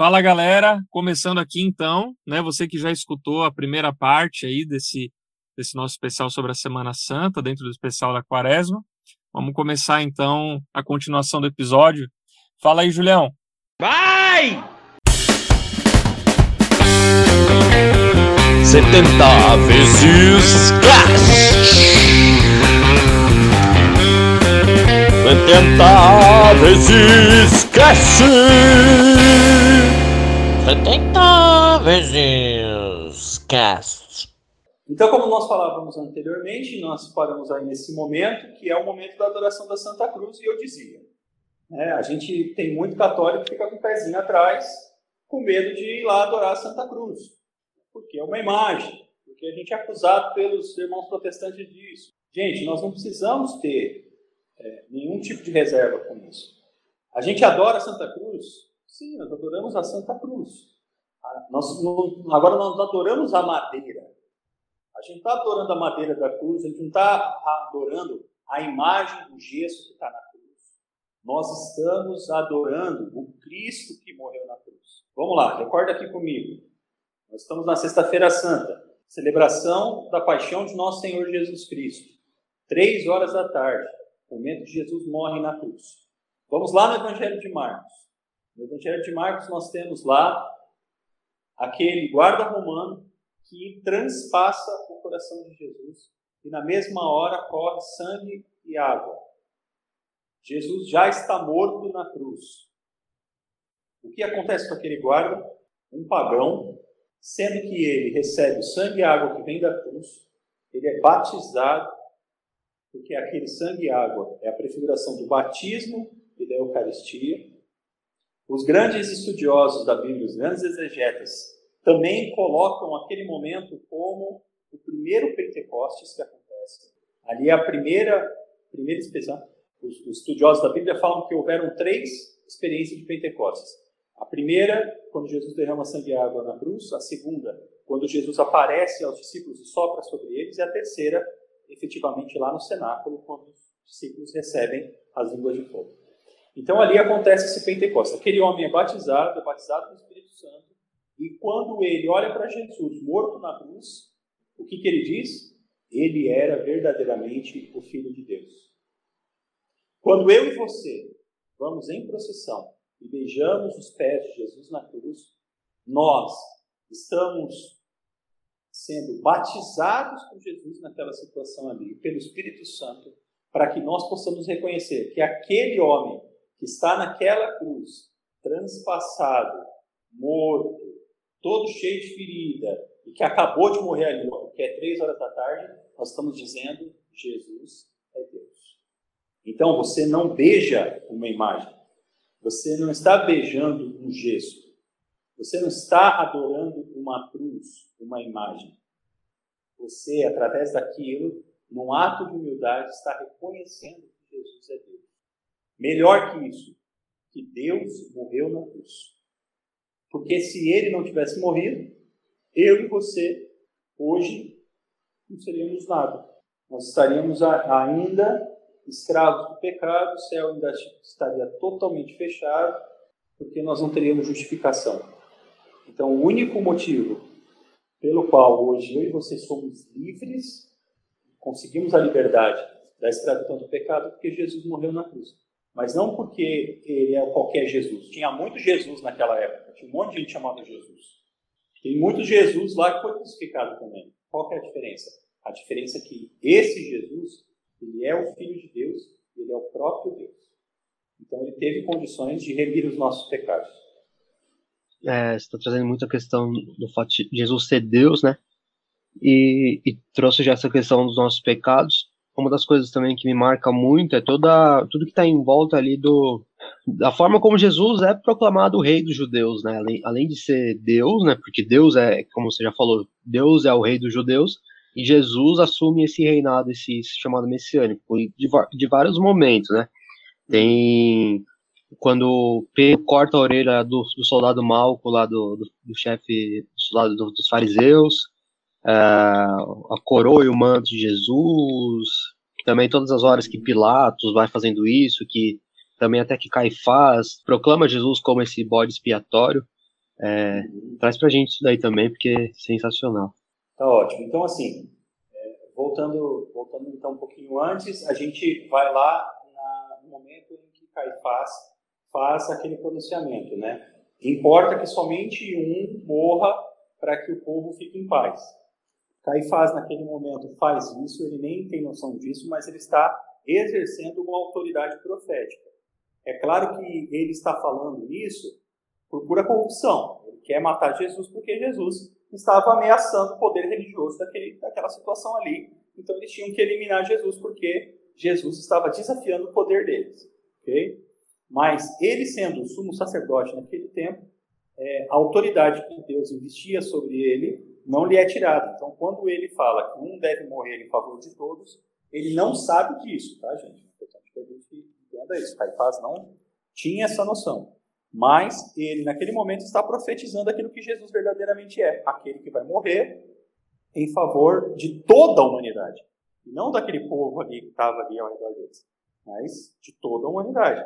Fala galera, começando aqui então, né? Você que já escutou a primeira parte aí desse, desse nosso especial sobre a Semana Santa, dentro do especial da Quaresma. Vamos começar então a continuação do episódio. Fala aí, Julião. Vai! 70 vezes cash. 70 vezes cash. 70 vezes cast. Então, como nós falávamos anteriormente, nós paramos aí nesse momento, que é o momento da adoração da Santa Cruz, e eu dizia, né, a gente tem muito católico que fica com o pezinho atrás, com medo de ir lá adorar a Santa Cruz, porque é uma imagem, porque a gente é acusado pelos irmãos protestantes disso. Gente, nós não precisamos ter é, nenhum tipo de reserva com isso. A gente adora a Santa Cruz Sim, nós adoramos a Santa Cruz. Nós, agora nós adoramos a madeira. A gente está adorando a madeira da cruz, a gente não está adorando a imagem do gesso que está na cruz. Nós estamos adorando o Cristo que morreu na cruz. Vamos lá, recorda aqui comigo. Nós estamos na Sexta-feira Santa, celebração da paixão de nosso Senhor Jesus Cristo. Três horas da tarde, momento que Jesus morre na cruz. Vamos lá no Evangelho de Marcos. No Evangelho de Marcos, nós temos lá aquele guarda romano que transpassa o coração de Jesus e na mesma hora corre sangue e água. Jesus já está morto na cruz. O que acontece com aquele guarda? Um pagão, sendo que ele recebe o sangue e água que vem da cruz, ele é batizado, porque aquele sangue e água é a prefiguração do batismo e da Eucaristia. Os grandes estudiosos da Bíblia, os grandes exegetas, também colocam aquele momento como o primeiro Pentecostes que acontece. Ali é a primeira, primeira expressão. Os, os estudiosos da Bíblia falam que houveram três experiências de Pentecostes. A primeira, quando Jesus derrama sangue e água na cruz. A segunda, quando Jesus aparece aos discípulos e sopra sobre eles. E a terceira, efetivamente, lá no cenáculo, quando os discípulos recebem as línguas de fogo. Então ali acontece esse Pentecostes. Aquele homem é batizado, é batizado no Espírito Santo, e quando ele olha para Jesus morto na cruz, o que, que ele diz? Ele era verdadeiramente o Filho de Deus. Quando eu e você vamos em procissão e beijamos os pés de Jesus na cruz, nós estamos sendo batizados por Jesus naquela situação ali, pelo Espírito Santo, para que nós possamos reconhecer que aquele homem que está naquela cruz, transpassado, morto, todo cheio de ferida, e que acabou de morrer ali, porque é três horas da tarde, nós estamos dizendo: Jesus é Deus. Então você não beija uma imagem, você não está beijando um gesto, você não está adorando uma cruz, uma imagem. Você, através daquilo, num ato de humildade, está reconhecendo que Jesus é Deus. Melhor que isso, que Deus morreu na cruz. Porque se ele não tivesse morrido, eu e você, hoje, não seríamos nada. Nós estaríamos ainda escravos do pecado, o céu ainda estaria totalmente fechado, porque nós não teríamos justificação. Então, o único motivo pelo qual hoje eu e você somos livres, conseguimos a liberdade da escravidão do pecado, é porque Jesus morreu na cruz. Mas não porque ele é qualquer Jesus. Tinha muito Jesus naquela época. Tinha um monte de gente chamada Jesus. Tem muito Jesus lá que foi crucificado também. Qual é a diferença? A diferença é que esse Jesus, ele é o Filho de Deus, ele é o próprio Deus. Então ele teve condições de remir os nossos pecados. É, você está trazendo muito a questão do fato de Jesus ser Deus, né? E, e trouxe já essa questão dos nossos pecados uma das coisas também que me marca muito é toda tudo que está em volta ali do da forma como Jesus é proclamado o rei dos judeus, né? Além, além de ser Deus, né? Porque Deus é, como você já falou, Deus é o rei dos judeus e Jesus assume esse reinado, esse, esse chamado messiânico, de, de vários momentos, né? Tem quando Pedro corta a orelha do, do soldado Malco lá do, do, do chefe do soldado dos fariseus, uh, a coroa e o manto de Jesus, também todas as horas que Pilatos vai fazendo isso, que também até que Caifás proclama Jesus como esse bode expiatório. É, traz pra gente isso daí também, porque é sensacional. Tá ótimo. Então, assim, é, voltando, voltando então um pouquinho antes, a gente vai lá na, no momento em que Caifás faz aquele pronunciamento, né? Importa que somente um morra para que o povo fique em paz. Caifás, naquele momento, faz isso, ele nem tem noção disso, mas ele está exercendo uma autoridade profética. É claro que ele está falando isso por pura corrupção. Ele quer matar Jesus porque Jesus estava ameaçando o poder religioso daquele, daquela situação ali. Então eles tinham que eliminar Jesus porque Jesus estava desafiando o poder deles. Okay? Mas ele sendo o sumo sacerdote naquele tempo, é, a autoridade que Deus investia sobre ele não lhe é tirada. Então, quando ele fala que um deve morrer em favor de todos, ele não sabe disso, tá, gente? É importante que a gente entenda isso. Caifás não tinha essa noção. Mas ele, naquele momento, está profetizando aquilo que Jesus verdadeiramente é: aquele que vai morrer em favor de toda a humanidade. Não daquele povo ali que estava ali ao redor deles, mas de toda a humanidade.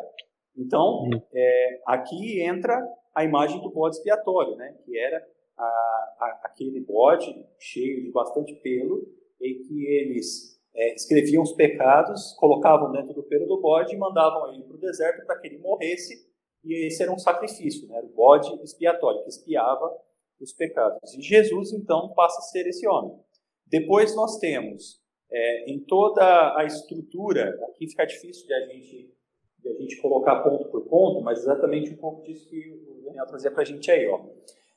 Então, é, aqui entra a imagem do bode expiatório, né? que era a, a, aquele bode cheio de bastante pelo, em que eles é, escreviam os pecados, colocavam dentro do pelo do bode e mandavam ele para o deserto para que ele morresse e esse era um sacrifício, né? o bode expiatório, que expiava os pecados. E Jesus, então, passa a ser esse homem. Depois nós temos, é, em toda a estrutura, aqui fica difícil de a gente, de a gente colocar ponto por ponto, mas exatamente um pouco disso que o Daniel trazia para a gente aí. Ó.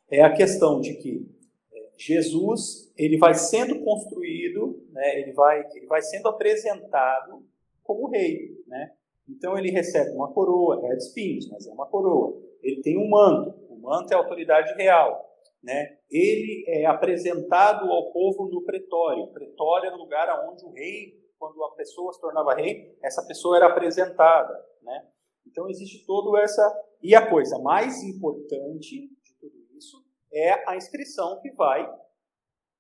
É a questão de que é, Jesus ele vai sendo construído, né, ele, vai, ele vai sendo apresentado como rei. Né? Então ele recebe uma coroa, é de espinhos, mas é uma coroa. Ele tem um manto, o manto é a autoridade real. Né? Ele é apresentado ao povo no pretório. O pretório era o lugar onde o rei, quando a pessoa se tornava rei, essa pessoa era apresentada. Né? Então existe todo essa. E a coisa mais importante é a inscrição que vai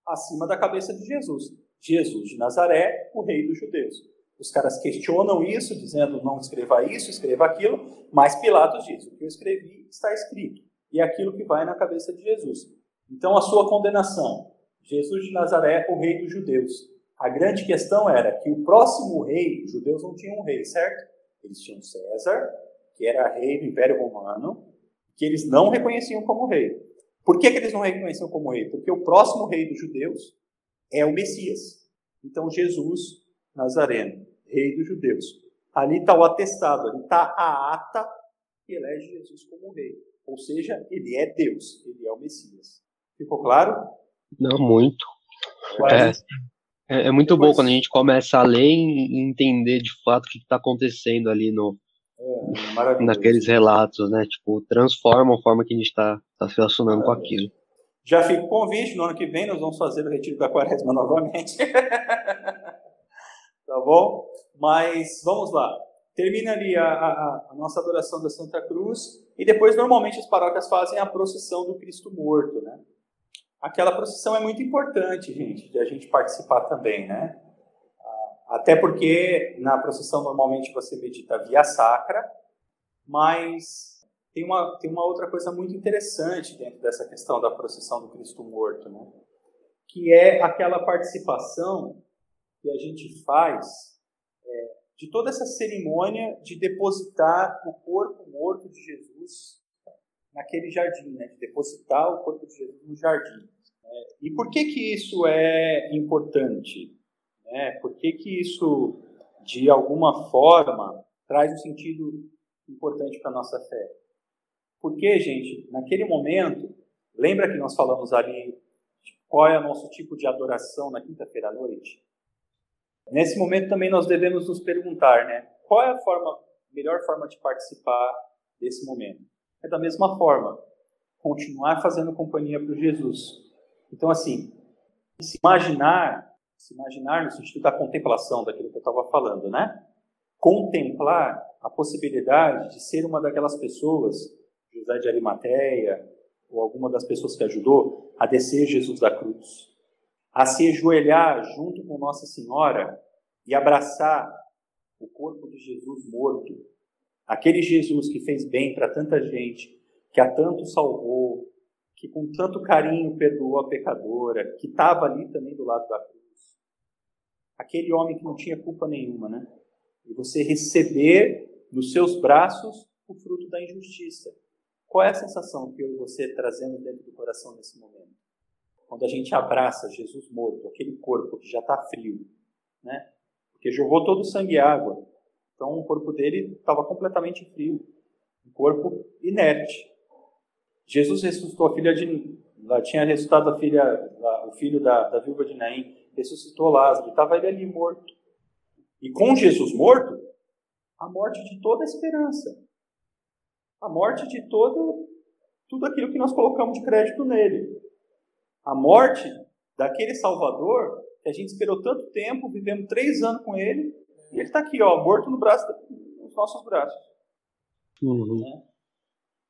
acima da cabeça de Jesus. Jesus de Nazaré, o rei dos judeus. Os caras questionam isso, dizendo não escreva isso, escreva aquilo, mas Pilatos diz: o que eu escrevi está escrito. E é aquilo que vai na cabeça de Jesus. Então, a sua condenação: Jesus de Nazaré, o rei dos judeus. A grande questão era que o próximo rei, os judeus não tinham um rei, certo? Eles tinham César, que era rei do Império Romano, que eles não reconheciam como rei. Por que, que eles não reconheciam como rei? Porque o próximo rei dos judeus é o Messias. Então, Jesus Nazareno, rei dos judeus. Ali está o atestado, ali está a ata que elege Jesus como rei. Ou seja, ele é Deus, ele é o Messias. Ficou claro? Não, muito. É, é, é, muito Depois... bom quando a gente começa a ler e entender de fato o que está acontecendo ali no, é, naqueles relatos, né? Tipo, transforma a forma que a gente está tá se relacionando com aquilo. Já fica o convite, no ano que vem nós vamos fazer o retiro da quaresma novamente. tá bom? Mas vamos lá. Termina ali a, a, a, nossa adoração da Santa Cruz e depois normalmente as paróquias fazem a procissão do Cristo morto, né? Aquela procissão é muito importante, gente, de a gente participar também, né? Até porque na procissão normalmente você medita via sacra, mas tem uma, tem uma outra coisa muito interessante dentro dessa questão da procissão do Cristo morto, né? Que é aquela participação que a gente faz é, de toda essa cerimônia de depositar o corpo morto de Jesus naquele jardim, né? de depositar o corpo de Jesus no jardim. É, e por que que isso é importante? É, por que que isso, de alguma forma, traz um sentido importante para a nossa fé? Porque, gente, naquele momento, lembra que nós falamos ali qual é o nosso tipo de adoração na quinta-feira à noite? Nesse momento também nós devemos nos perguntar, né? Qual é a forma, melhor forma de participar desse momento? É da mesma forma, continuar fazendo companhia para Jesus. Então, assim, se imaginar, se imaginar no sentido da contemplação daquilo que eu estava falando, né? Contemplar a possibilidade de ser uma daquelas pessoas, José de Arimateia, ou alguma das pessoas que ajudou a descer Jesus da cruz, a se ajoelhar junto com Nossa Senhora e abraçar o corpo de Jesus morto, aquele Jesus que fez bem para tanta gente, que a tanto salvou, que com tanto carinho perdoou a pecadora, que estava ali também do lado da cruz. Aquele homem que não tinha culpa nenhuma, né? E você receber nos seus braços o fruto da injustiça. Qual é a sensação que eu e você trazemos dentro do coração nesse momento? Quando a gente abraça Jesus morto, aquele corpo que já está frio, né? Porque jogou todo o sangue e água. Então o corpo dele estava completamente frio. Um corpo inerte. Jesus ressuscitou a filha de. Lá tinha ressuscitado a filha, o filho da, da viúva de Naim, ressuscitou Lázaro, estava ele ali morto. E com Jesus morto, a morte de toda a esperança. A morte de todo, tudo aquilo que nós colocamos de crédito nele. A morte daquele Salvador que a gente esperou tanto tempo, vivemos três anos com ele, e ele está aqui, ó, morto no braço, nos nossos braços. Uhum. Né?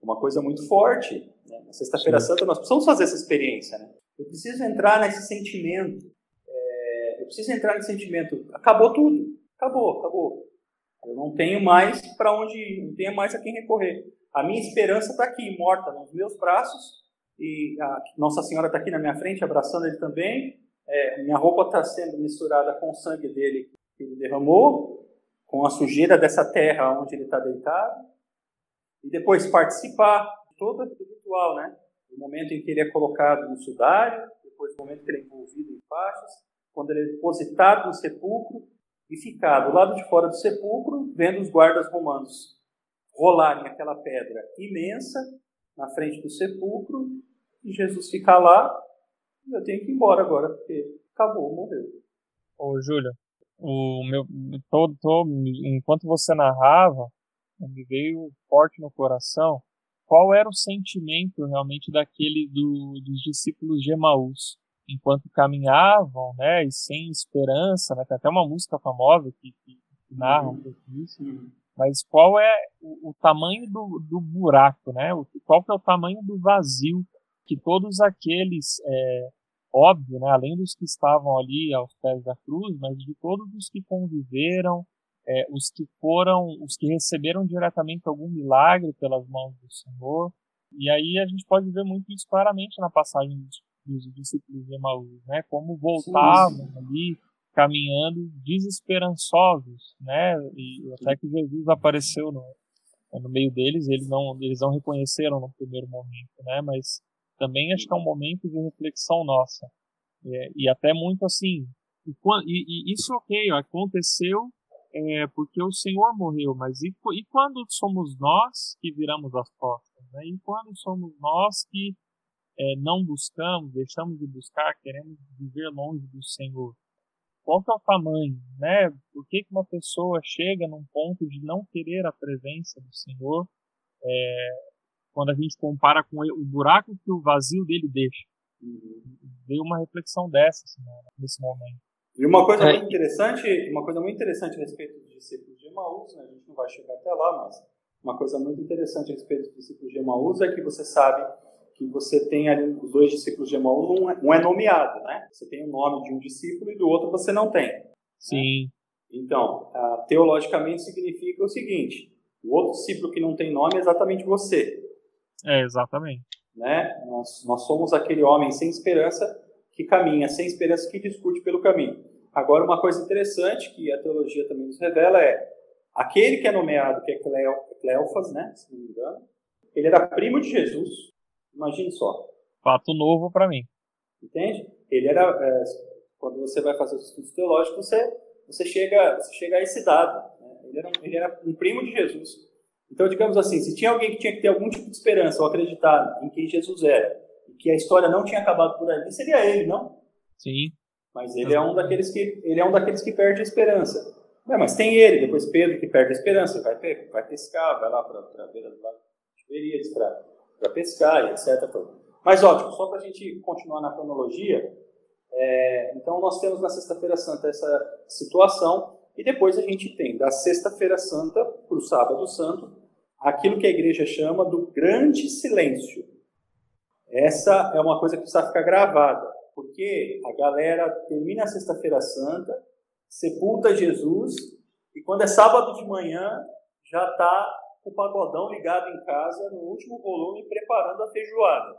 Uma coisa muito forte. Né? Na Sexta-feira Santa nós precisamos fazer essa experiência. Né? Eu preciso entrar nesse sentimento. Preciso entrar nesse sentimento. Acabou tudo. Acabou, acabou. Eu não tenho mais para onde ir, não tenho mais a quem recorrer. A minha esperança está aqui, morta nos meus braços, e Nossa Senhora está aqui na minha frente, abraçando ele também. É, minha roupa está sendo misturada com o sangue dele que ele derramou, com a sujeira dessa terra onde ele está deitado, e depois participar de todo o ritual, né? O momento em que ele é colocado no sudário, depois o momento que ele é envolvido em faixas, quando ele é depositado no sepulcro e ficar do lado de fora do sepulcro, vendo os guardas romanos rolarem aquela pedra imensa na frente do sepulcro e Jesus ficar lá. E eu tenho que ir embora agora, porque acabou, morreu. Ô, Júlio, o meu, todo, todo, enquanto você narrava, me veio forte no coração qual era o sentimento realmente daquele do, dos discípulos de Emaús enquanto caminhavam, né, e sem esperança, né, tem até uma música famosa que, que, que narra um pouco isso, mas qual é o, o tamanho do, do, buraco, né, o, qual que é o tamanho do vazio que todos aqueles, é, óbvio, né, além dos que estavam ali aos pés da cruz, mas de todos os que conviveram, é, os que foram, os que receberam diretamente algum milagre pelas mãos do Senhor. E aí a gente pode ver muito isso claramente na passagem dos, dos discípulos de Emaús, né? Como voltavam sim, ali caminhando desesperançosos, né? E até que Jesus apareceu no, no meio deles, eles não eles não reconheceram no primeiro momento, né? Mas também acho que é um momento de reflexão nossa. É, e até muito assim, e, e, e isso ok, aconteceu é, porque o Senhor morreu, mas e, e, quando somos nós que viramos as costas? Né? E quando somos nós que é, não buscamos, deixamos de buscar, queremos viver longe do Senhor? Qual que é o tamanho? Né? Por que, que uma pessoa chega num ponto de não querer a presença do Senhor é, quando a gente compara com o buraco que o vazio dele deixa? Veio uma reflexão dessa assim, nesse momento. E uma coisa é. muito interessante, uma coisa muito interessante a respeito dos discípulos de Emaús, né? a gente não vai chegar até lá, mas uma coisa muito interessante a respeito dos discípulos de Emaús é que você sabe que você tem ali os dois discípulos de Emaús, um é, um é nomeado, né? Você tem o nome de um discípulo e do outro você não tem. Sim. Né? Então, teologicamente significa o seguinte: o outro discípulo que não tem nome é exatamente você. É, exatamente. Né? Nós, nós somos aquele homem sem esperança que caminha, sem esperança que discute pelo caminho. Agora, uma coisa interessante que a teologia também nos revela é aquele que é nomeado, que é Cleofas, né, se não me engano, ele era primo de Jesus. Imagine só. Fato novo para mim. Entende? Ele era, é, quando você vai fazer os estudos teológicos, você, você, chega, você chega a esse dado. Né? Ele, era, ele era um primo de Jesus. Então, digamos assim, se tinha alguém que tinha que ter algum tipo de esperança ou acreditar em quem Jesus era, e que a história não tinha acabado por ali, seria ele, não? Sim. Mas ele é um daqueles que ele é um daqueles que perde a esperança. É, mas tem ele, depois Pedro que perde a esperança, vai, vai pescar, vai lá para a beira do lago de Tiberíades para pescar e etc. Mas ótimo, só para a gente continuar na cronologia, é, então nós temos na Sexta-feira Santa essa situação e depois a gente tem da Sexta-feira Santa para o Sábado Santo aquilo que a igreja chama do grande silêncio. Essa é uma coisa que precisa ficar gravada porque a galera termina a Sexta-feira Santa, sepulta Jesus, e quando é sábado de manhã, já está o pagodão ligado em casa, no último volume, preparando a feijoada.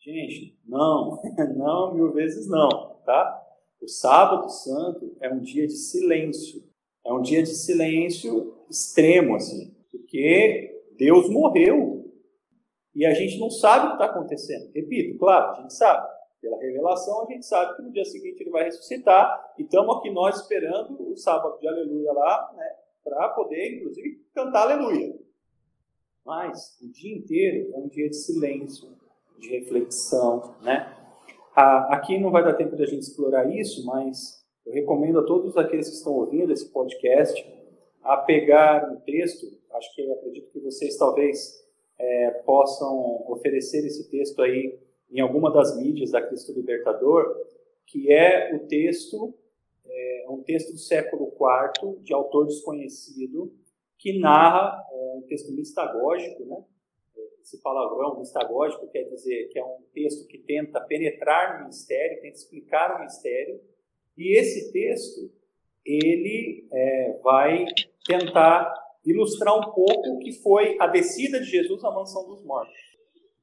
Gente, não, não, mil vezes não, tá? O sábado santo é um dia de silêncio. É um dia de silêncio extremo, assim, porque Deus morreu e a gente não sabe o que está acontecendo. Repito, claro, a gente sabe. Pela revelação, a gente sabe que no dia seguinte ele vai ressuscitar e estamos aqui nós esperando o sábado de aleluia lá, né, para poder, inclusive, cantar aleluia. Mas o dia inteiro é um dia de silêncio, de reflexão, né? Aqui não vai dar tempo de a gente explorar isso, mas eu recomendo a todos aqueles que estão ouvindo esse podcast a pegar um texto, acho que acredito que vocês talvez é, possam oferecer esse texto aí em alguma das mídias da Cristo Libertador, que é o texto, é, um texto do século IV, de autor desconhecido, que narra é, um texto mistagógico, né? esse palavrão mistagógico quer dizer que é um texto que tenta penetrar no mistério, tenta explicar o mistério, e esse texto ele é, vai tentar ilustrar um pouco o que foi a descida de Jesus à mansão dos mortos.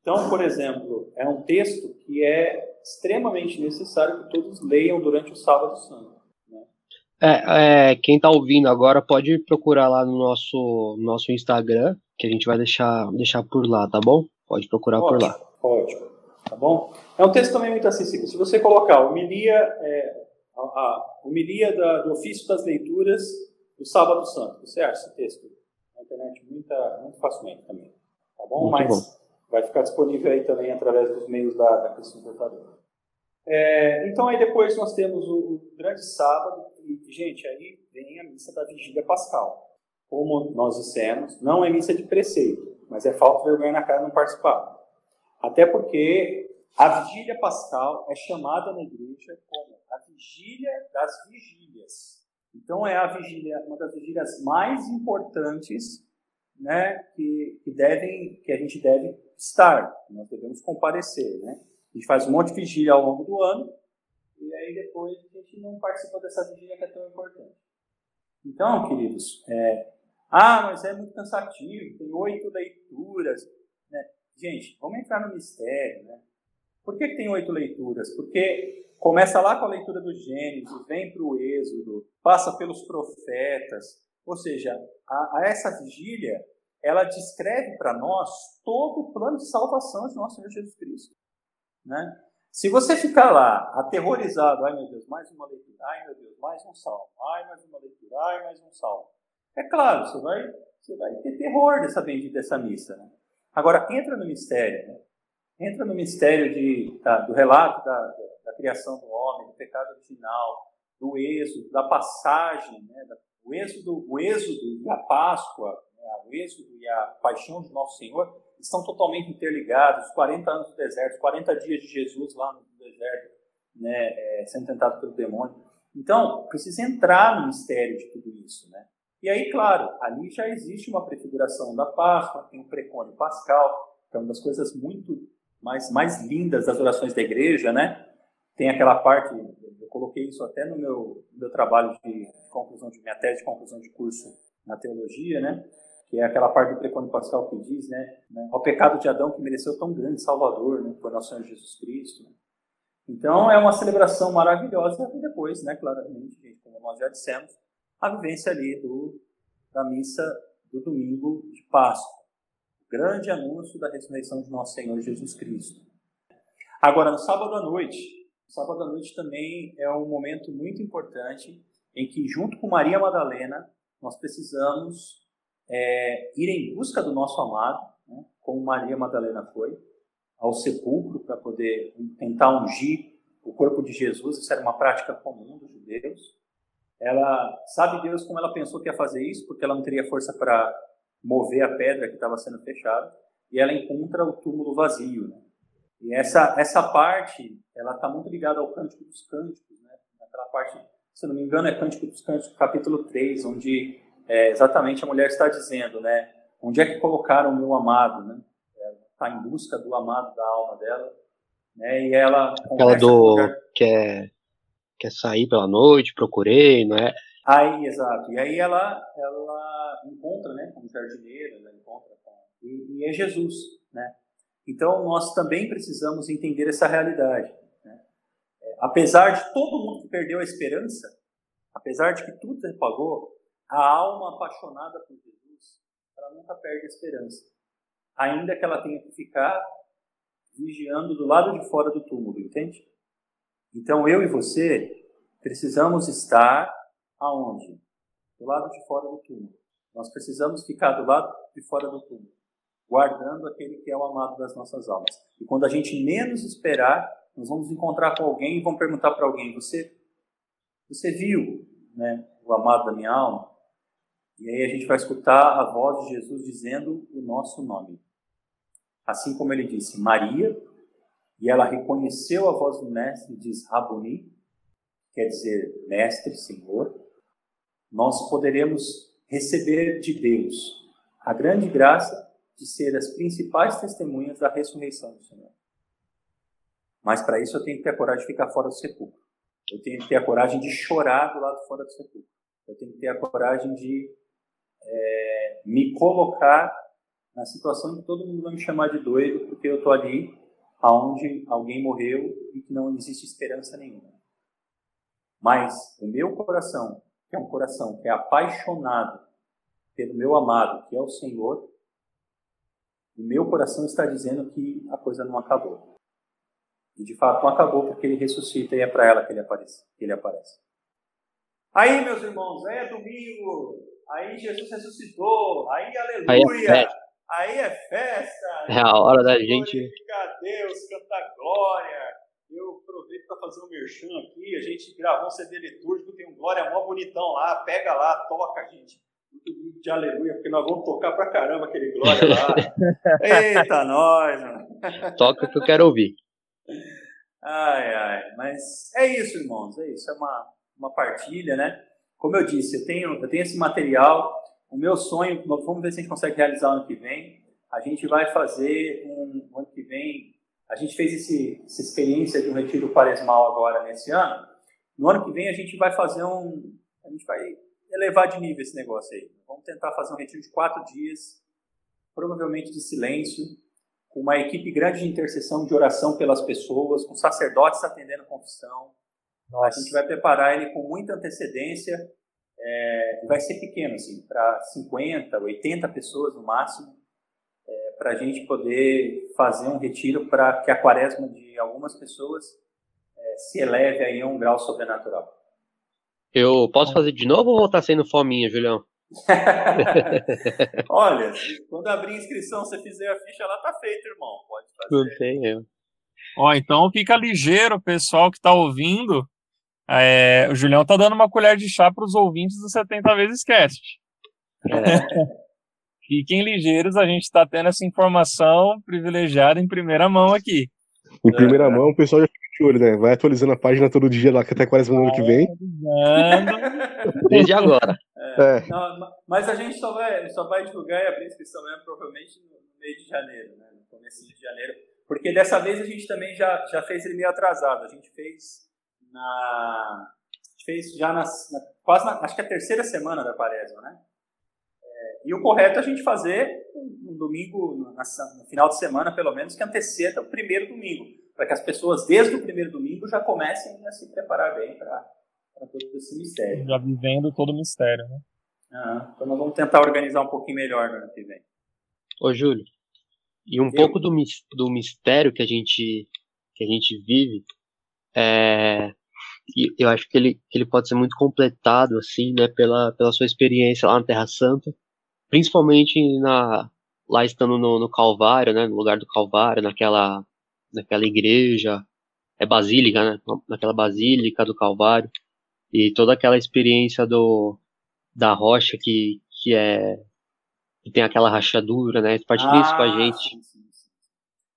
Então, por exemplo, é um texto que é extremamente necessário que todos leiam durante o Sábado Santo. É, é, quem está ouvindo agora pode procurar lá no nosso, nosso Instagram, que a gente vai deixar, deixar por lá, tá bom? Pode procurar por lá. Pode, tá bom? É um texto também muito acessível. Se você colocar homilia, é, a, a homilia da, do ofício das leituras do Sábado Santo, você acha esse texto na internet muita, muito facilmente também, tá bom? Muito Mas bom. vai ficar disponível aí também através dos meios da, da Cristo Libertador. É, então aí depois nós temos o, o grande sábado e, gente, aí vem a missa da vigília pascal como nós dissemos, não é missa de preceito, mas é falta de vergonha na cara não participar. Até porque a vigília pascal é chamada na igreja como a vigília das vigílias. Então é a vigília, uma das vigílias mais importantes, né, que, que devem, que a gente deve estar, nós devemos comparecer, né? A gente faz um monte de vigília ao longo do ano e depois a gente não participa dessa vigília que é tão importante. Então, queridos, é, ah, mas é muito cansativo, tem oito leituras. Né? Gente, vamos entrar no mistério. Né? Por que, que tem oito leituras? Porque começa lá com a leitura do Gênesis, vem para o Êxodo, passa pelos profetas. Ou seja, a, a essa vigília, ela descreve para nós todo o plano de salvação de nosso Senhor Jesus Cristo. Né? Se você ficar lá aterrorizado, ai meu Deus, mais uma leitura, ai meu Deus, mais um salmo, ai mais uma leitura, ai mais um salmo. É claro, você vai, você vai ter terror dessa bendita dessa missa. Né? Agora, entra no mistério. Né? Entra no mistério de, do relato da, da, da, criação do homem, do pecado original, do êxodo, da passagem, né? da, o, êxodo, o êxodo e a Páscoa, né? o êxodo e a paixão de Nosso Senhor estão totalmente interligados. 40 anos do deserto, 40 dias de Jesus lá no deserto, né? É, sendo tentado pelo demônio. Então, precisa entrar no mistério de tudo isso, né? E aí, claro, ali já existe uma prefiguração da Páscoa, tem o precônio pascal, que é uma das coisas muito mais, mais lindas das orações da igreja, né? Tem aquela parte, eu coloquei isso até no meu, meu trabalho de, de conclusão de minha tese de conclusão de curso na teologia, né? Que é aquela parte do precônio pascal que diz, né? né o pecado de Adão que mereceu tão grande Salvador, né? Por nosso Senhor Jesus Cristo. Né? Então é uma celebração maravilhosa e depois, né? Claramente, como nós já dissemos, a vivência ali do, da missa do domingo de Páscoa. O grande anúncio da ressurreição de nosso Senhor Jesus Cristo. Agora, no sábado à noite, o sábado à noite também é um momento muito importante em que, junto com Maria Madalena, nós precisamos é, ir em busca do nosso amado, né, como Maria Madalena foi, ao sepulcro para poder tentar ungir o corpo de Jesus. Isso era uma prática comum dos judeus. Ela sabe Deus como ela pensou que ia fazer isso, porque ela não teria força para mover a pedra que estava sendo fechada, e ela encontra o túmulo vazio. Né? E essa essa parte, ela está muito ligada ao Cântico dos Cânticos, né? Aquela parte, se não me engano, é Cântico dos Cânticos, capítulo 3, onde é, exatamente a mulher está dizendo, né? Onde é que colocaram o meu amado, né? Está em busca do amado da alma dela, né? E ela aquela do que é quer sair pela noite, procurei, não é? Aí, exato. E aí ela, ela encontra, né, como jardineira, ela encontra com, e, e, é Jesus, né? Então, nós também precisamos entender essa realidade. Né? É, apesar de todo mundo que perdeu a esperança, apesar de que tudo se pagou, a alma apaixonada por Jesus, ela nunca perde a esperança. Ainda que ela tenha que ficar vigiando do lado de fora do túmulo, entende? Então, eu e você precisamos estar aonde? Do lado de fora do túmulo. Nós precisamos ficar do lado de fora do túmulo guardando aquele que é o amado das nossas almas. E quando a gente menos esperar, nós vamos encontrar com alguém e vamos perguntar para alguém: você, você viu, né, o amado da minha alma? E aí a gente vai escutar a voz de Jesus dizendo o nosso nome. Assim como ele disse Maria, e ela reconheceu a voz do mestre e diz Rabuni, quer dizer mestre, Senhor. Nós poderemos receber de Deus a grande graça de ser as principais testemunhas da ressurreição do Senhor. Mas para isso eu tenho que ter a coragem de ficar fora do sepulcro. Eu tenho que ter a coragem de chorar do lado fora do sepulcro. Eu tenho que ter a coragem de é, me colocar na situação que todo mundo vai me chamar de doido, porque eu estou ali aonde alguém morreu e que não existe esperança nenhuma. Mas o meu coração, que é um coração que é apaixonado pelo meu amado, que é o Senhor, o meu coração está dizendo que a coisa não acabou. E de fato não acabou porque ele ressuscita e é para ela que ele aparece. Que ele aparece. Aí, meus irmãos, aí é domingo, aí Jesus ressuscitou, aí aleluia, aí é festa, aí é, festa, é a hora da gente. a Deus, cantar glória. Eu aproveito para fazer um merchan aqui. A gente gravou um CD litúrgico, tem um glória mó bonitão lá. Pega lá, toca, gente de aleluia, porque nós vamos tocar pra caramba aquele glória lá. Eita, nós, mano. Toca o que eu quero ouvir. Ai, ai, mas é isso, irmãos, é isso, é uma, uma partilha, né? Como eu disse, eu tenho, eu tenho esse material, o meu sonho, vamos ver se a gente consegue realizar ano que vem. A gente vai fazer um, ano que vem, a gente fez esse, essa experiência de um retiro quaresmal agora nesse ano. No ano que vem a gente vai fazer um, a gente vai elevar de nível esse negócio aí. Vamos tentar fazer um retiro de quatro dias, provavelmente de silêncio, com uma equipe grande de intercessão, de oração pelas pessoas, com sacerdotes atendendo a confissão. Nossa. A gente vai preparar ele com muita antecedência. É, vai ser pequeno, assim, para 50, 80 pessoas no máximo, é, para a gente poder fazer um retiro para que a quaresma de algumas pessoas é, se eleve aí a um grau sobrenatural. Eu posso fazer de novo ou voltar sendo fominha, Julião? Olha, quando abrir a inscrição, você fizer a ficha lá, tá feito, irmão. Pode fazer. Não tem eu. Ó, então fica ligeiro, pessoal que tá ouvindo. É, o Julião tá dando uma colher de chá para os ouvintes do 70 vezes cast. É. Fiquem ligeiros, a gente está tendo essa informação privilegiada em primeira mão aqui. Em primeira mão, o pessoal já de olho, né? Vai atualizando a página todo dia lá, que até quase no ano que vem. Desde agora. É, é. Não, mas a gente só vai, só vai divulgar e abrir inscrição mesmo, provavelmente no mês de janeiro, né? No começo de janeiro. Porque dessa vez a gente também já, já fez ele meio atrasado. A gente fez na. A gente fez já nas, na, quase na, acho que é a terceira semana da quaresma, né? É, e o correto é a gente fazer um, um domingo, no, no final de semana, pelo menos, que anteceda o primeiro domingo para que as pessoas, desde o primeiro domingo, já comecem a se preparar bem para todo esse mistério. Já vivendo todo o mistério, né? Ah, então nós vamos tentar organizar um pouquinho melhor no ano que vem. Ô, Júlio, e um Eu... pouco do, do mistério que a gente, que a gente vive, é, eu acho que ele, ele pode ser muito completado, assim, né, pela, pela sua experiência lá na Terra Santa, principalmente na, lá estando no, no Calvário, né, no lugar do Calvário, naquela naquela igreja, é basílica, né? Naquela basílica do Calvário e toda aquela experiência do da rocha que que é que tem aquela rachadura, né? Compartilha ah, isso com a gente. Sim, sim, sim.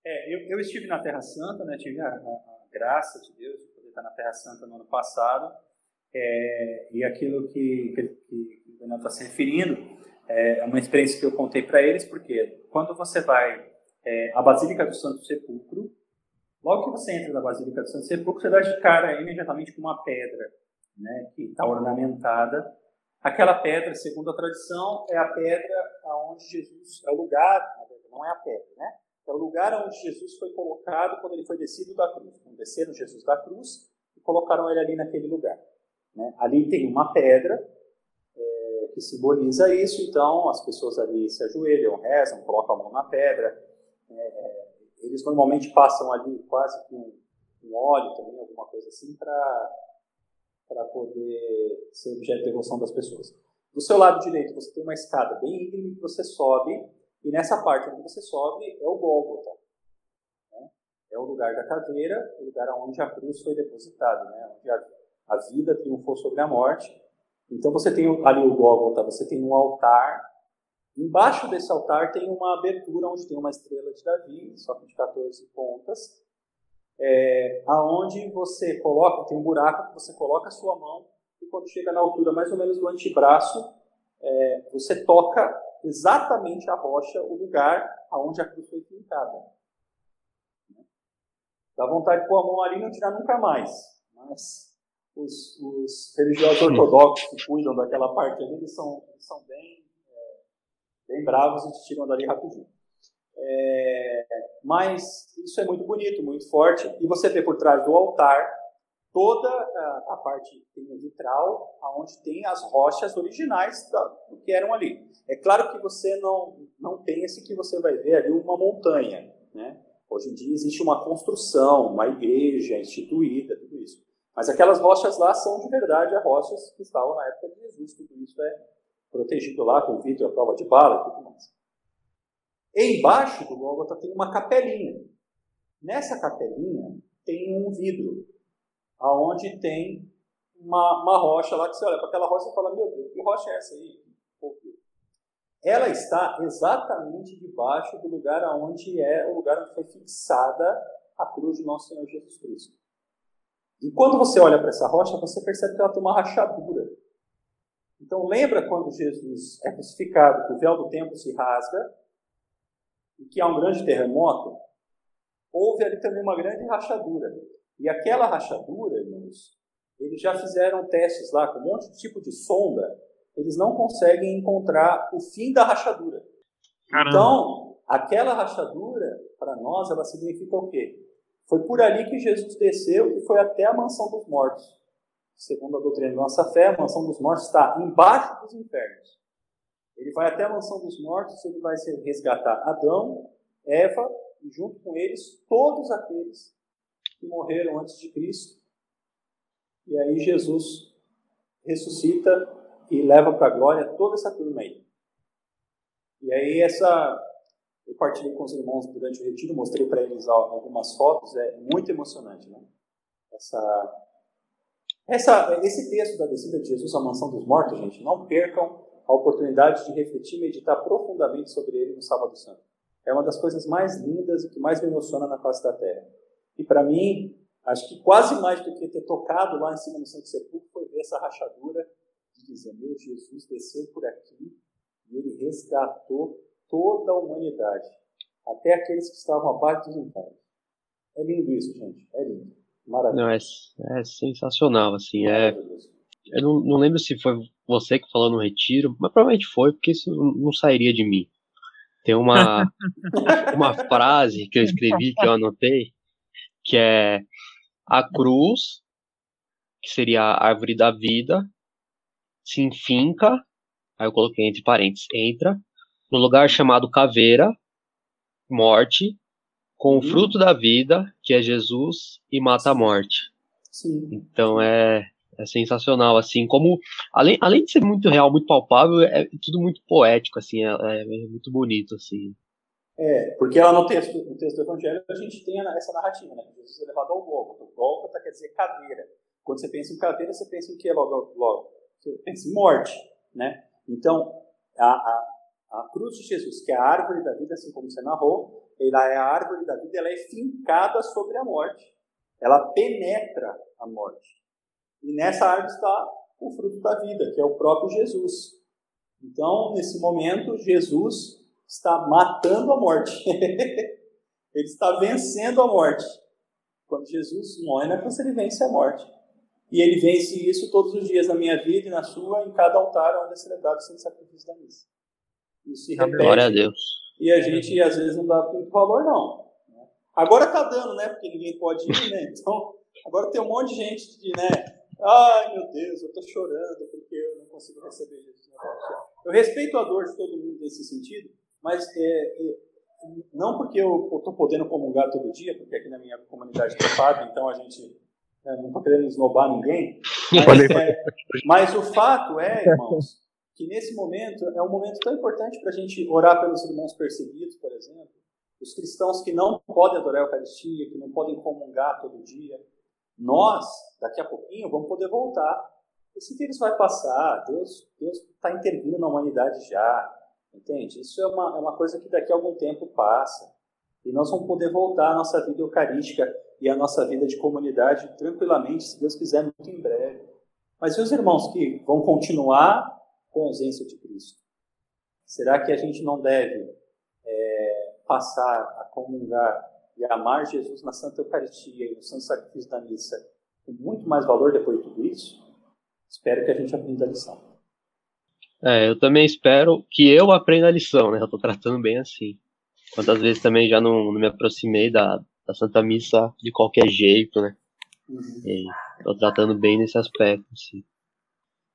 É, eu, eu estive na Terra Santa, né? Tive a, a, a, graça de Deus estar na Terra Santa no ano passado. É, e aquilo que, que, que o Daniel está se referindo é uma experiência que eu contei para eles, porque quando você vai é, à Basílica do Santo Sepulcro, Logo que você entra na Basílica do Santo Sepulcro, você dá de cara imediatamente com uma pedra, né, que está ornamentada. Aquela pedra, segundo a tradição, é a pedra onde Jesus é o lugar, não é a pedra, né? É o lugar onde Jesus foi colocado quando ele foi descido da cruz. Então, desceram Jesus da cruz e colocaram ele ali naquele lugar. Né? Ali tem uma pedra é, que simboliza isso, então as pessoas ali se ajoelham, rezam, colocam a mão na pedra. É, eles normalmente passam ali quase com um óleo também, alguma coisa assim, para poder ser objeto de devoção das pessoas. Do seu lado direito, você tem uma escada bem íngreme que você sobe, e nessa parte onde você sobe é o Gólgota. Né? É o lugar da caveira, o lugar onde a cruz foi depositada, né? onde a, a vida triunfou sobre a morte. Então você tem ali o Gólgota, você tem um altar. Embaixo desse altar tem uma abertura onde tem uma estrela de Davi, só que de 14 pontas, é, aonde você coloca, tem um buraco que você coloca a sua mão e quando chega na altura mais ou menos do antebraço, é, você toca exatamente a rocha, o lugar aonde a cruz foi pintada. Dá vontade de pôr a mão ali e não tirar nunca mais. Mas os, os religiosos ortodoxos que cuidam daquela parte ali, eles são, eles são bem, é, bem bravos e te tiram dali rapidinho. É, mas isso é muito bonito, muito forte. E você vê por trás do altar toda a, a parte vitral, onde tem as rochas originais do que eram ali. É claro que você não, não pense que você vai ver ali uma montanha. Né? Hoje em dia existe uma construção, uma igreja instituída, tudo isso. Mas aquelas rochas lá são de verdade as rochas que estavam na época de Jesus. Tudo isso é protegido lá com vidro, a prova de bala e tudo mais. Embaixo do Gólgota tem uma capelinha. Nessa capelinha tem um vidro, aonde tem uma, uma rocha lá que você olha para aquela rocha e fala, meu Deus, que rocha é essa aí? Ela está exatamente debaixo do lugar aonde é o lugar onde foi fixada a cruz de nosso Senhor Jesus Cristo. E quando você olha para essa rocha, você percebe que ela tem uma rachadura. Então lembra quando Jesus é crucificado, que o véu do templo se rasga e que há um grande terremoto, houve ali também uma grande rachadura. E aquela rachadura, irmãos, eles já fizeram testes lá com um monte de tipo de sonda, eles não conseguem encontrar o fim da rachadura. Caramba. Então, aquela rachadura, para nós, ela significa o quê? Foi por ali que Jesus desceu e foi até a mansão dos mortos. Segundo a doutrina da nossa fé, a mansão dos mortos está embaixo dos infernos. Ele vai até a mansão dos mortos, ele vai resgatar Adão, Eva e junto com eles todos aqueles que morreram antes de Cristo. E aí Jesus ressuscita e leva para a glória toda essa turma aí. E aí essa eu partilhei com os irmãos durante o retiro, mostrei para eles algumas fotos, é muito emocionante, né? Essa essa esse texto da descida de Jesus à mansão dos mortos, gente, não percam a oportunidade de refletir e meditar profundamente sobre ele no Sábado Santo. É uma das coisas mais lindas e que mais me emociona na face da terra. E para mim, acho que quase mais do que ter tocado lá em cima no Santo Sepulcro foi ver essa rachadura de dizer: Meu Jesus desceu por aqui e ele resgatou toda a humanidade, até aqueles que estavam abaixo dos infernos. É lindo isso, gente. É lindo. Maravilha. Não, é, é sensacional, assim. É, eu não, não lembro se foi você que falou no retiro, mas provavelmente foi, porque isso não sairia de mim. Tem uma, uma frase que eu escrevi, que eu anotei, que é a cruz, que seria a árvore da vida, se enfinca, aí eu coloquei entre parênteses, entra, no lugar chamado caveira, morte, com o uhum. fruto da vida, que é Jesus, e mata a morte. Sim. Então é, é sensacional, assim, como, além, além de ser muito real, muito palpável, é tudo muito poético, assim, é, é muito bonito, assim. É, porque lá no texto, no texto do Evangelho a gente tem essa narrativa, né? Jesus é levado ao Gólgota. Gólgota quer dizer caveira. Quando você pensa em caveira, você pensa em que logo? logo? Você pensa em morte, né? Então, a, a, a cruz de Jesus, que é a árvore da vida, assim como você narrou, ela é a árvore da vida, ela é fincada sobre a morte. Ela penetra a morte. E nessa árvore está o fruto da vida, que é o próprio Jesus. Então, nesse momento, Jesus está matando a morte. ele está vencendo a morte. Quando Jesus morre, não é para ele vence a morte. E ele vence isso todos os dias na minha vida e na sua, em cada altar onde é celebrado santo sacrifício da missa. Isso se repete. Glória a Deus. e a gente às vezes não dá muito valor, não. Agora tá dando, né? Porque ninguém pode ir, né? Então, agora tem um monte de gente que, né? Ai, meu Deus, eu tô chorando porque eu não consigo receber Jesus na Eu respeito a dor de todo mundo nesse sentido, mas é, é, não porque eu estou podendo comungar todo dia, porque aqui na minha comunidade tem padre, então a gente é, não está querendo esnobar ninguém. Mas, é, mas, o fato é, irmãos, que nesse momento é um momento tão importante para a gente orar pelos irmãos perseguidos, por exemplo, os cristãos que não podem adorar a Eucaristia, que não podem comungar todo dia. Nós, daqui a pouquinho, vamos poder voltar. Esse vírus vai passar, Deus está intervindo na humanidade já. Entende? Isso é uma, é uma coisa que daqui a algum tempo passa. E nós vamos poder voltar à nossa vida eucarística e à nossa vida de comunidade tranquilamente, se Deus quiser, muito em breve. Mas e os irmãos que vão continuar com a ausência de Cristo? Será que a gente não deve é, passar a comungar e amar Jesus na Santa Eucaristia e no Santo Sacrifício da Missa com muito mais valor depois de tudo isso? Espero que a gente aprenda a lição. É, eu também espero que eu aprenda a lição, né? Eu tô tratando bem assim. Quantas vezes também já não, não me aproximei da, da Santa Missa de qualquer jeito, né? Uhum. E tô tratando bem nesse aspecto, assim.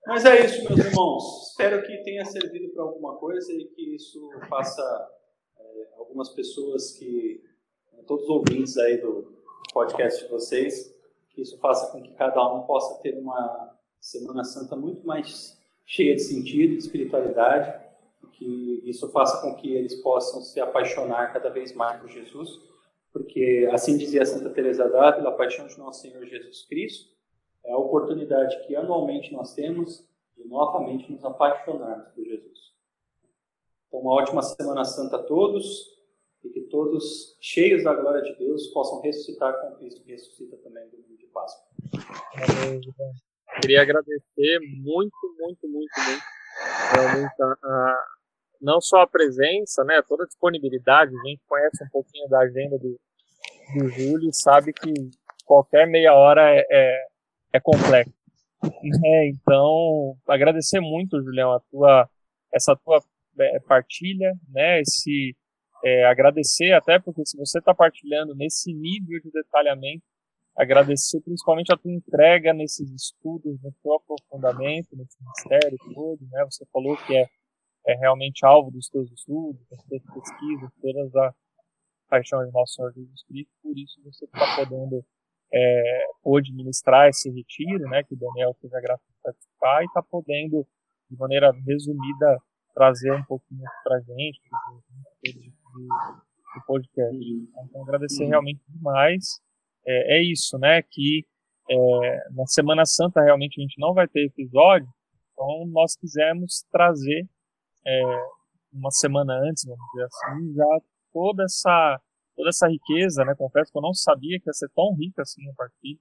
Mas é isso, meus irmãos. Espero que tenha servido para alguma coisa e que isso faça é, algumas pessoas que, todos os ouvintes aí do podcast de vocês, que isso faça com que cada um possa ter uma Semana Santa muito mais cheia de sentido, de espiritualidade, que isso faça com que eles possam se apaixonar cada vez mais por Jesus, porque assim dizia Santa Teresa d'Ávila, a paixão de nosso Senhor Jesus Cristo é a oportunidade que anualmente nós temos de novamente nos apaixonarmos por Jesus. Então, uma ótima Semana Santa a todos e que todos, cheios da glória de Deus, possam ressuscitar com Cristo que ressuscita também no domingo de Páscoa. Amém. Queria agradecer muito, muito, muito, muito, realmente a, a, não só a presença, né, toda a disponibilidade. A gente conhece um pouquinho da agenda do, do Júlio e sabe que qualquer meia hora é, é, é complexo. É, então, agradecer muito, Julião, a tua, essa tua é, partilha, né, esse é, agradecer até porque se você está partilhando nesse nível de detalhamento agradecer principalmente a tua entrega nesses estudos, no teu aprofundamento, nesse mistério todo, né? Você falou que é, é realmente alvo dos teus estudos, das tuas pesquisas, todas a paixão de nosso Senhor Jesus Cristo, por isso você está podendo é, pôde ministrar esse retiro, né, que o Daniel teve a graça de participar e está podendo, de maneira resumida, trazer um pouquinho para gente do, do podcast. Então, agradecer realmente demais é, é isso, né? Que é, na Semana Santa realmente a gente não vai ter episódio, então nós quisemos trazer é, uma semana antes, vamos dizer assim, já toda essa toda essa riqueza, né? Confesso que eu não sabia que ia ser tão rica assim a partir,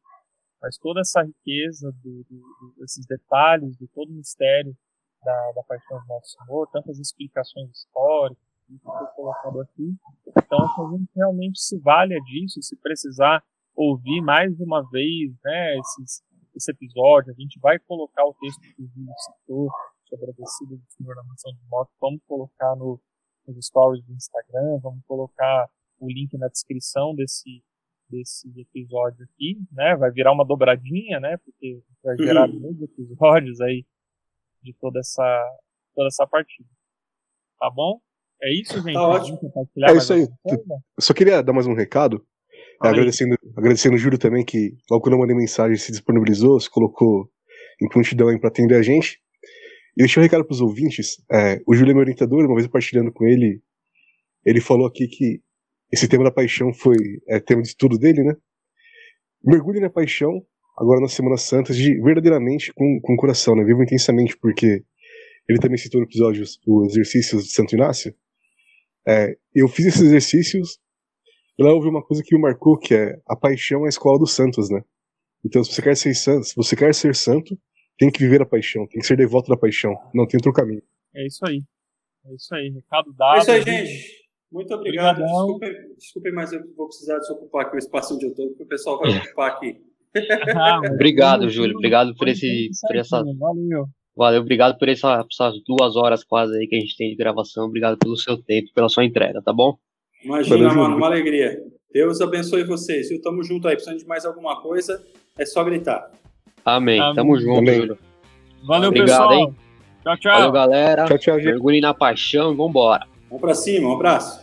mas toda essa riqueza do, do, desses detalhes, de todo o mistério da, da paixão do nosso Senhor, tantas explicações históricas, que foi colocado aqui. Então, a gente realmente se valha disso, se precisar ouvir mais uma vez né, esses, esse episódio. A gente vai colocar o texto que o Júlio citou sobre a descida do Senhor na mansão de moto. Vamos colocar no, nos stories do Instagram, vamos colocar o link na descrição desse, desse episódio aqui, né? Vai virar uma dobradinha, né? Porque vai gerar uhum. muitos episódios aí de toda essa, toda essa partida. Tá bom? É isso, gente. Tá ótimo. É isso aí. Eu só queria dar mais um recado. É, agradecendo, agradecendo o Júlio também, que logo quando eu mandei mensagem se disponibilizou, se colocou em prontidão aí para atender a gente. E deixa um recado para os ouvintes. É, o Júlio é meu orientador, uma vez partilhando com ele, ele falou aqui que esse tema da paixão foi é, tema de estudo dele, né? Mergulhe na paixão, agora nas Semanas Santas, de verdadeiramente com, com o coração, né? Viva intensamente, porque ele também citou no episódio os exercícios de Santo Inácio. É, eu fiz esses exercícios e lá houve uma coisa que me marcou, que é a paixão é a escola dos santos, né? Então, se você quer ser santo, se você quer ser santo, tem que viver a paixão, tem que ser devoto da paixão, não tem outro caminho. É isso aí. É isso aí, recado dado. É isso aí, gente. Muito obrigado. Desculpe, desculpe, mas eu vou precisar desocupar aqui o espaço onde eu estou, porque o pessoal vai ocupar aqui. Ah, obrigado, Júlio. Obrigado por, esse, por essa. Valeu. Valeu, obrigado por essa, essas duas horas quase aí que a gente tem de gravação. Obrigado pelo seu tempo, pela sua entrega, tá bom? Imagina, Valeu, mano, uma alegria. Deus abençoe vocês. E tamo junto aí. Precisando de mais alguma coisa, é só gritar. Amém. Amém. Tamo junto, Amém. Júlio. Valeu, Obrigado, pessoal. Hein? Tchau, tchau. Valeu, galera. Tchau, tchau, Mergulhe na paixão e vambora. Vamos pra cima, um abraço.